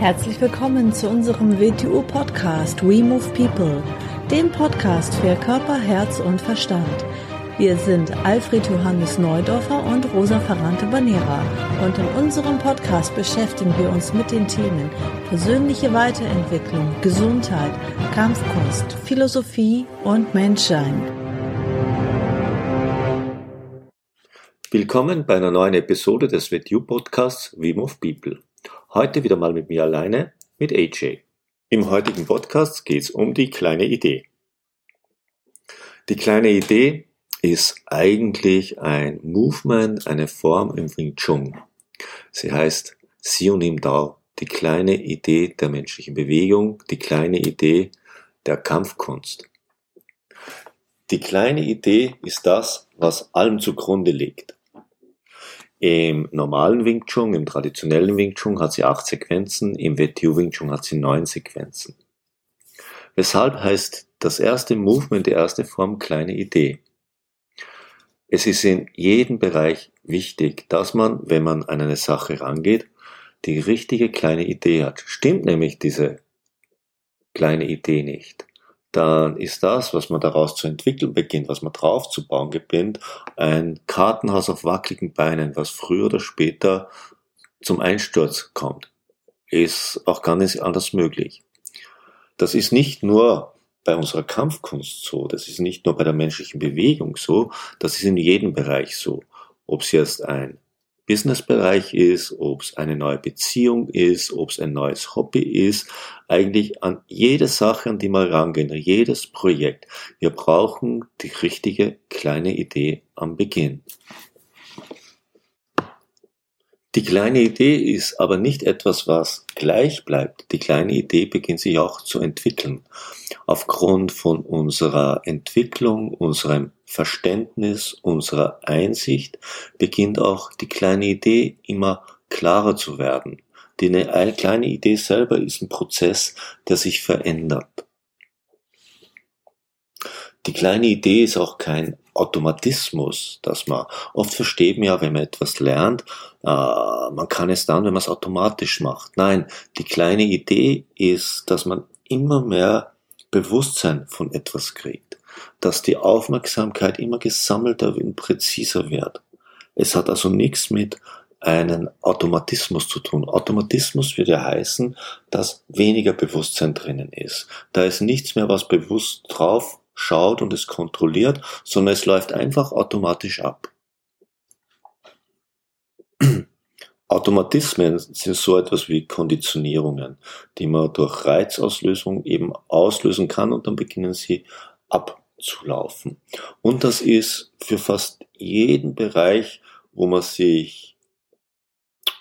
Herzlich willkommen zu unserem WTU-Podcast We Move People, dem Podcast für Körper, Herz und Verstand. Wir sind Alfred Johannes Neudorfer und Rosa Ferrante Banera und in unserem Podcast beschäftigen wir uns mit den Themen persönliche Weiterentwicklung, Gesundheit, Kampfkunst, Philosophie und Menschsein. Willkommen bei einer neuen Episode des WTU Podcasts We Move People. Heute wieder mal mit mir alleine, mit AJ. Im heutigen Podcast geht es um die kleine Idee. Die kleine Idee ist eigentlich ein Movement, eine Form im Wing Chun. Sie heißt Sionim Dao, die kleine Idee der menschlichen Bewegung, die kleine Idee der Kampfkunst. Die kleine Idee ist das, was allem zugrunde liegt. Im normalen Wing Chun, im traditionellen Wing Chun hat sie acht Sequenzen, im WTU Wing Chun hat sie neun Sequenzen. Weshalb heißt das erste Movement, die erste Form kleine Idee. Es ist in jedem Bereich wichtig, dass man, wenn man an eine Sache rangeht, die richtige kleine Idee hat. Stimmt nämlich diese kleine Idee nicht, dann ist das, was man daraus zu entwickeln beginnt, was man draufzubauen beginnt, ein Kartenhaus auf wackeligen Beinen, was früher oder später zum Einsturz kommt. Ist auch gar nicht anders möglich. Das ist nicht nur bei unserer Kampfkunst so, das ist nicht nur bei der menschlichen Bewegung so, das ist in jedem Bereich so. Ob es jetzt ein Businessbereich ist, ob es eine neue Beziehung ist, ob es ein neues Hobby ist, eigentlich an jede Sache, an die wir rangehen, jedes Projekt. Wir brauchen die richtige kleine Idee am Beginn. Die kleine Idee ist aber nicht etwas, was gleich bleibt. Die kleine Idee beginnt sich auch zu entwickeln. Aufgrund von unserer Entwicklung, unserem Verständnis, unserer Einsicht beginnt auch die kleine Idee immer klarer zu werden. Die eine kleine Idee selber ist ein Prozess, der sich verändert. Die kleine Idee ist auch kein Automatismus, dass man oft versteht man ja, wenn man etwas lernt, äh, man kann es dann, wenn man es automatisch macht. Nein, die kleine Idee ist, dass man immer mehr Bewusstsein von etwas kriegt, dass die Aufmerksamkeit immer gesammelter und präziser wird. Es hat also nichts mit einen Automatismus zu tun. Automatismus würde ja heißen, dass weniger Bewusstsein drinnen ist. Da ist nichts mehr, was bewusst drauf schaut und es kontrolliert, sondern es läuft einfach automatisch ab. Automatismen sind so etwas wie Konditionierungen, die man durch Reizauslösung eben auslösen kann und dann beginnen sie abzulaufen. Und das ist für fast jeden Bereich, wo man sich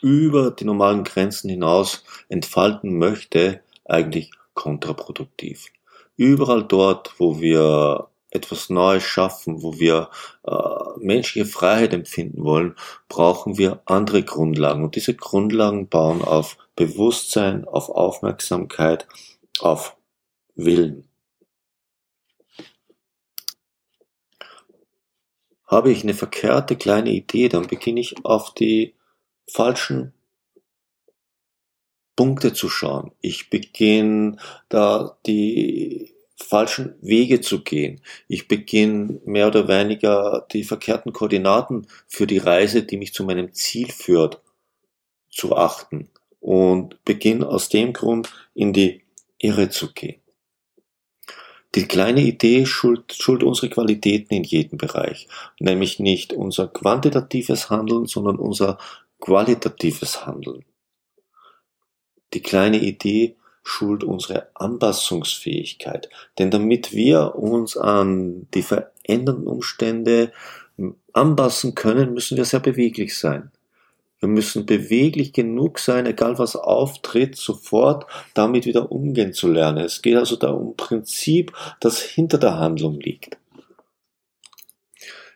über die normalen Grenzen hinaus entfalten möchte, eigentlich kontraproduktiv. Überall dort, wo wir etwas Neues schaffen, wo wir äh, menschliche Freiheit empfinden wollen, brauchen wir andere Grundlagen. Und diese Grundlagen bauen auf Bewusstsein, auf Aufmerksamkeit, auf Willen. Habe ich eine verkehrte kleine Idee, dann beginne ich auf die falschen Punkte zu schauen. Ich beginne da die falschen Wege zu gehen. Ich beginne mehr oder weniger die verkehrten Koordinaten für die Reise, die mich zu meinem Ziel führt, zu achten und beginne aus dem Grund in die Irre zu gehen. Die kleine Idee schuld, schuld unsere Qualitäten in jedem Bereich, nämlich nicht unser quantitatives Handeln, sondern unser qualitatives Handeln. Die kleine Idee schult unsere Anpassungsfähigkeit. Denn damit wir uns an die verändernden Umstände anpassen können, müssen wir sehr beweglich sein. Wir müssen beweglich genug sein, egal was auftritt, sofort damit wieder umgehen zu lernen. Es geht also da um Prinzip, das hinter der Handlung liegt.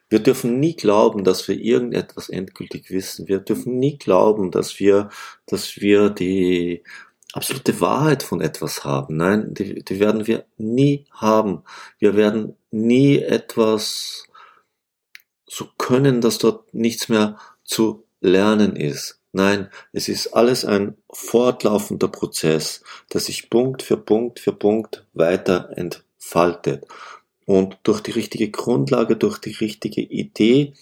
Wir dürfen nie glauben, dass wir irgendetwas endgültig wissen. Wir dürfen nie glauben, dass wir, dass wir die absolute Wahrheit von etwas haben. Nein, die, die werden wir nie haben. Wir werden nie etwas so können, dass dort nichts mehr zu lernen ist. Nein, es ist alles ein fortlaufender Prozess, der sich Punkt für Punkt für Punkt weiter entfaltet. Und durch die richtige Grundlage, durch die richtige Idee,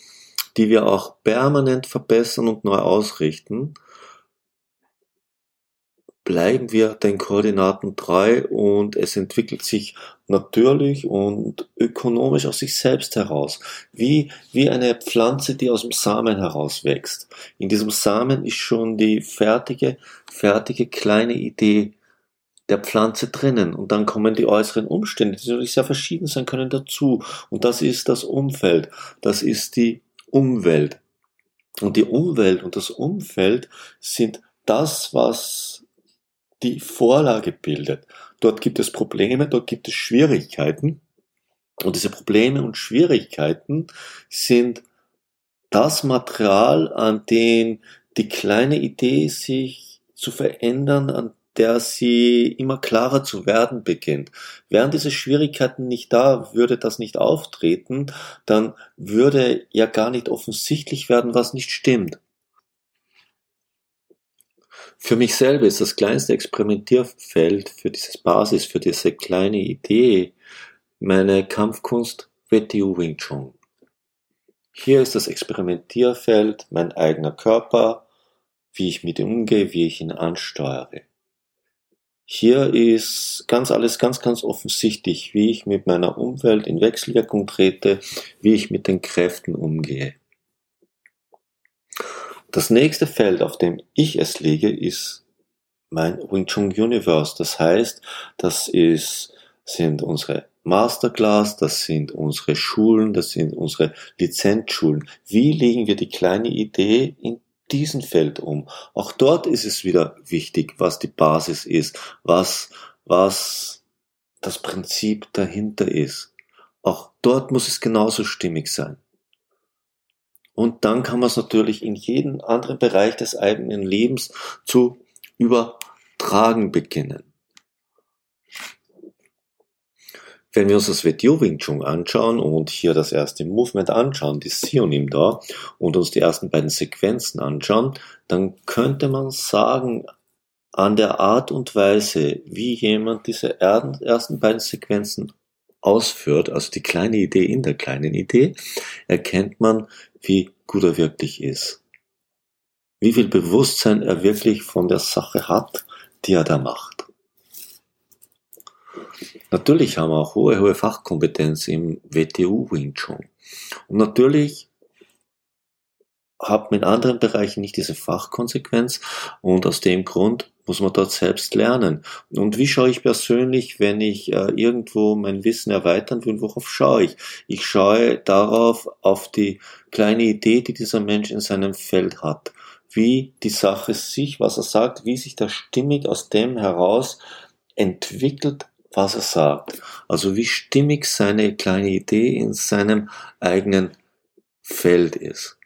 die wir auch permanent verbessern und neu ausrichten, bleiben wir den Koordinaten treu und es entwickelt sich natürlich und ökonomisch aus sich selbst heraus. Wie, wie eine Pflanze, die aus dem Samen heraus wächst. In diesem Samen ist schon die fertige, fertige kleine Idee der Pflanze drinnen und dann kommen die äußeren Umstände, die natürlich sehr verschieden sein können, dazu. Und das ist das Umfeld. Das ist die Umwelt. Und die Umwelt und das Umfeld sind das, was die Vorlage bildet. Dort gibt es Probleme, dort gibt es Schwierigkeiten. Und diese Probleme und Schwierigkeiten sind das Material, an dem die kleine Idee sich zu verändern, an der sie immer klarer zu werden beginnt. Wären diese Schwierigkeiten nicht da, würde das nicht auftreten, dann würde ja gar nicht offensichtlich werden, was nicht stimmt. Für mich selber ist das kleinste Experimentierfeld für dieses Basis, für diese kleine Idee meine Kampfkunst WTU Wing Chun. Hier ist das Experimentierfeld mein eigener Körper, wie ich mit ihm umgehe, wie ich ihn ansteuere. Hier ist ganz alles ganz, ganz offensichtlich, wie ich mit meiner Umwelt in Wechselwirkung trete, wie ich mit den Kräften umgehe. Das nächste Feld, auf dem ich es lege, ist mein Wing Chun Universe. Das heißt, das ist, sind unsere Masterclass, das sind unsere Schulen, das sind unsere Lizenzschulen. Wie legen wir die kleine Idee in diesen Feld um? Auch dort ist es wieder wichtig, was die Basis ist, was, was das Prinzip dahinter ist. Auch dort muss es genauso stimmig sein. Und dann kann man es natürlich in jeden anderen Bereich des eigenen Lebens zu übertragen beginnen. Wenn wir uns das Video Wing Chun anschauen und hier das erste Movement anschauen, die Sionim da, und uns die ersten beiden Sequenzen anschauen, dann könnte man sagen, an der Art und Weise, wie jemand diese ersten beiden Sequenzen ausführt, also die kleine Idee in der kleinen Idee, erkennt man, wie gut er wirklich ist. Wie viel Bewusstsein er wirklich von der Sache hat, die er da macht. Natürlich haben wir auch hohe, hohe Fachkompetenz im WTU Wing Chun. Und natürlich hat man in anderen Bereichen nicht diese Fachkonsequenz und aus dem Grund muss man dort selbst lernen. Und wie schaue ich persönlich, wenn ich äh, irgendwo mein Wissen erweitern will, worauf schaue ich? Ich schaue darauf, auf die kleine Idee, die dieser Mensch in seinem Feld hat. Wie die Sache sich, was er sagt, wie sich das stimmig aus dem heraus entwickelt, was er sagt. Also wie stimmig seine kleine Idee in seinem eigenen Feld ist.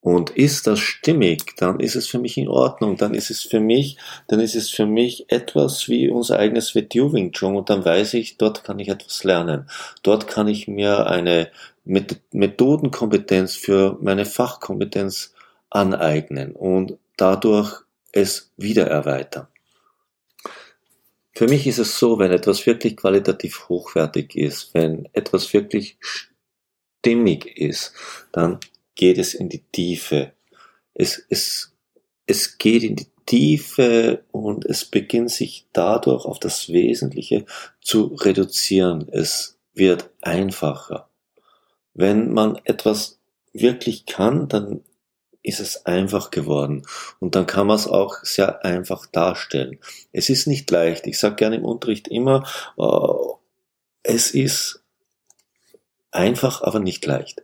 Und ist das stimmig, dann ist es für mich in Ordnung, dann ist es für mich, dann ist es für mich etwas wie unser eigenes WTU Wing Chun und dann weiß ich, dort kann ich etwas lernen. Dort kann ich mir eine Methodenkompetenz für meine Fachkompetenz aneignen und dadurch es wieder erweitern. Für mich ist es so, wenn etwas wirklich qualitativ hochwertig ist, wenn etwas wirklich stimmig ist, dann geht es in die Tiefe. Es, es, es geht in die Tiefe und es beginnt sich dadurch auf das Wesentliche zu reduzieren. Es wird einfacher. Wenn man etwas wirklich kann, dann ist es einfach geworden und dann kann man es auch sehr einfach darstellen. Es ist nicht leicht. Ich sage gerne im Unterricht immer, äh, es ist einfach, aber nicht leicht.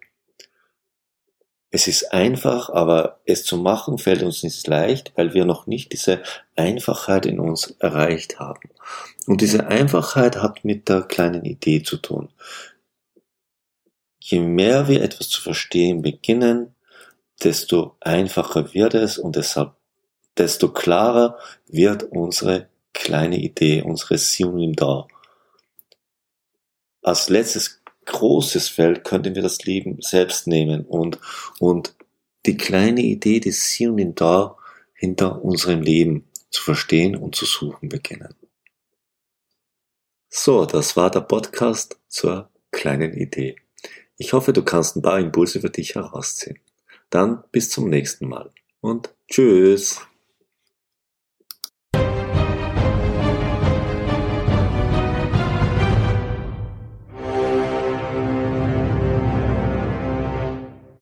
Es ist einfach, aber es zu machen fällt uns nicht leicht, weil wir noch nicht diese Einfachheit in uns erreicht haben. Und diese Einfachheit hat mit der kleinen Idee zu tun. Je mehr wir etwas zu verstehen beginnen, desto einfacher wird es und deshalb desto klarer wird unsere kleine Idee, unsere Sion da. Als letztes großes Feld könnten wir das Leben selbst nehmen und, und die kleine Idee des Hier und Da hinter unserem Leben zu verstehen und zu suchen beginnen. So, das war der Podcast zur kleinen Idee. Ich hoffe, du kannst ein paar Impulse für dich herausziehen. Dann bis zum nächsten Mal und tschüss.